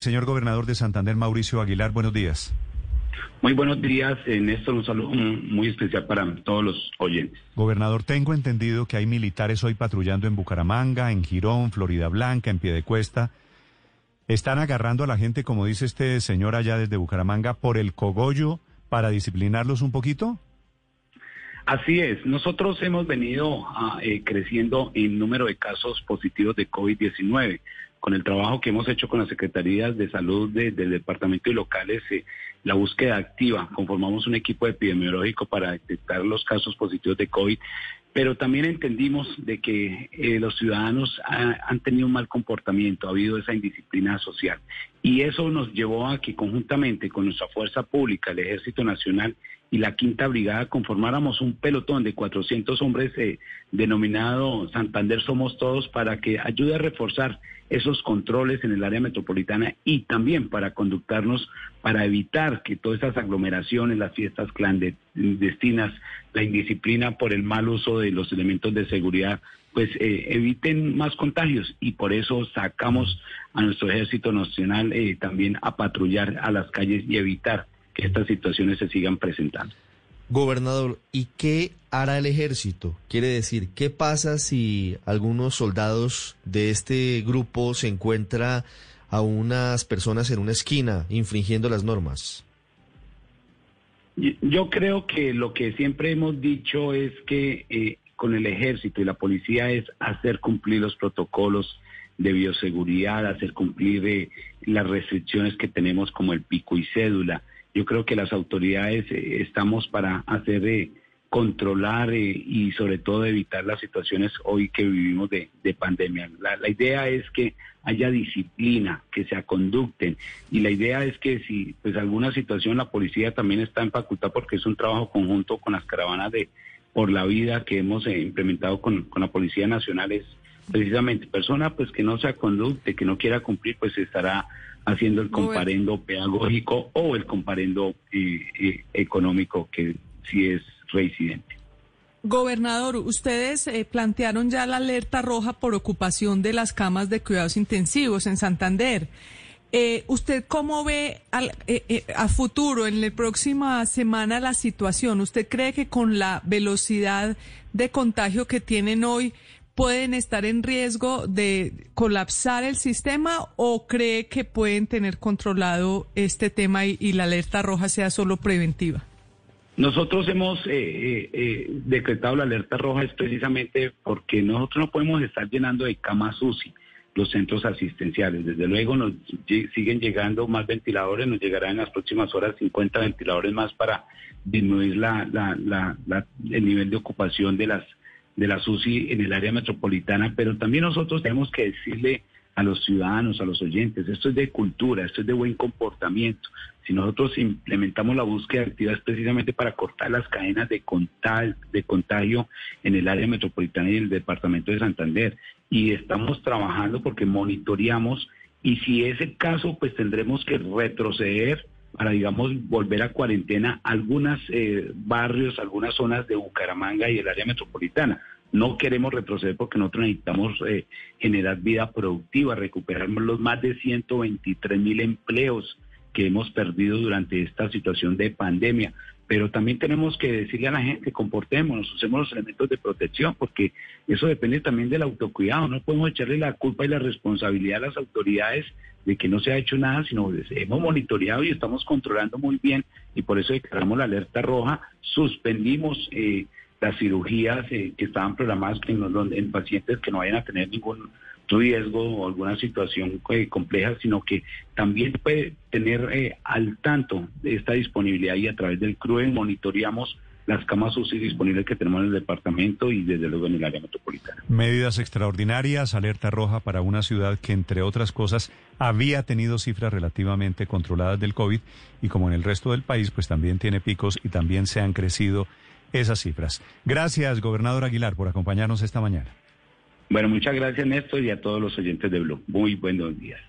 Señor gobernador de Santander, Mauricio Aguilar, buenos días. Muy buenos días, Néstor. Un saludo muy especial para todos los oyentes. Gobernador, tengo entendido que hay militares hoy patrullando en Bucaramanga, en Girón, Florida Blanca, en Piedecuesta. ¿Están agarrando a la gente, como dice este señor allá desde Bucaramanga, por el cogollo para disciplinarlos un poquito? Así es. Nosotros hemos venido ah, eh, creciendo en número de casos positivos de COVID-19 con el trabajo que hemos hecho con las secretarías de salud del departamento y locales, eh, la búsqueda activa, conformamos un equipo epidemiológico para detectar los casos positivos de COVID, pero también entendimos de que eh, los ciudadanos han tenido un mal comportamiento, ha habido esa indisciplina social. Y eso nos llevó a que conjuntamente con nuestra fuerza pública, el Ejército Nacional y la Quinta Brigada conformáramos un pelotón de 400 hombres eh, denominado Santander Somos Todos para que ayude a reforzar esos controles en el área metropolitana y también para conductarnos para evitar que todas esas aglomeraciones, las fiestas clandestinas, la indisciplina por el mal uso de los elementos de seguridad, pues eh, eviten más contagios y por eso sacamos a nuestro ejército nacional eh, también a patrullar a las calles y evitar que estas situaciones se sigan presentando. Gobernador, ¿y qué hará el ejército? Quiere decir, ¿qué pasa si algunos soldados de este grupo se encuentra a unas personas en una esquina infringiendo las normas? Yo creo que lo que siempre hemos dicho es que eh, con el ejército y la policía es hacer cumplir los protocolos de bioseguridad, hacer cumplir eh, las restricciones que tenemos como el pico y cédula. Yo creo que las autoridades eh, estamos para hacer de controlar eh, y sobre todo evitar las situaciones hoy que vivimos de, pandemia. La, idea es que haya disciplina, que se conducten y la idea es que si pues alguna situación la policía también está en facultad porque es un trabajo conjunto con las caravanas de por la vida que hemos eh, implementado con, con la Policía Nacional es precisamente persona pues que no se conducte, que no quiera cumplir, pues estará haciendo el comparendo pedagógico o el comparendo eh, eh, económico que si es residente. Gobernador, ustedes eh, plantearon ya la alerta roja por ocupación de las camas de cuidados intensivos en Santander. ¿Usted cómo ve al, a futuro, en la próxima semana, la situación? ¿Usted cree que con la velocidad de contagio que tienen hoy, pueden estar en riesgo de colapsar el sistema o cree que pueden tener controlado este tema y, la alerta roja sea solo preventiva? Nosotros hemos eh, eh, eh, decretado la alerta roja es precisamente porque nosotros no podemos estar llenando de camas UCI los centros asistenciales. Desde luego nos siguen llegando más ventiladores, nos llegarán en las próximas horas 50 ventiladores más para disminuir el nivel de ocupación de las de la SUSI en el área metropolitana, pero también nosotros tenemos que decirle a los ciudadanos, a los oyentes, esto es de cultura, esto es de buen comportamiento. Si nosotros implementamos la búsqueda activa es precisamente para cortar las cadenas de, de contagio en el área metropolitana y en el departamento de Santander. Y estamos trabajando porque monitoreamos y si es el caso, pues tendremos que retroceder para, digamos, volver a cuarentena algunos eh, barrios, algunas zonas de Bucaramanga y el área metropolitana. No queremos retroceder porque nosotros necesitamos eh, generar vida productiva, recuperar los más de 123 mil empleos que hemos perdido durante esta situación de pandemia. Pero también tenemos que decirle a la gente, comportémonos, usemos los elementos de protección, porque eso depende también del autocuidado. No podemos echarle la culpa y la responsabilidad a las autoridades de que no se ha hecho nada, sino hemos monitoreado y estamos controlando muy bien y por eso declaramos la alerta roja, suspendimos eh, las cirugías eh, que estaban programadas en, en pacientes que no vayan a tener ningún riesgo o alguna situación eh, compleja, sino que también puede tener eh, al tanto esta disponibilidad y a través del CRUE monitoreamos las camas UCI disponibles que tenemos en el departamento y desde luego en el área metropolitana. Medidas extraordinarias, alerta roja para una ciudad que entre otras cosas había tenido cifras relativamente controladas del COVID y como en el resto del país pues también tiene picos y también se han crecido esas cifras. Gracias, gobernador Aguilar, por acompañarnos esta mañana. Bueno, muchas gracias Néstor y a todos los oyentes de Blue. Muy buenos días.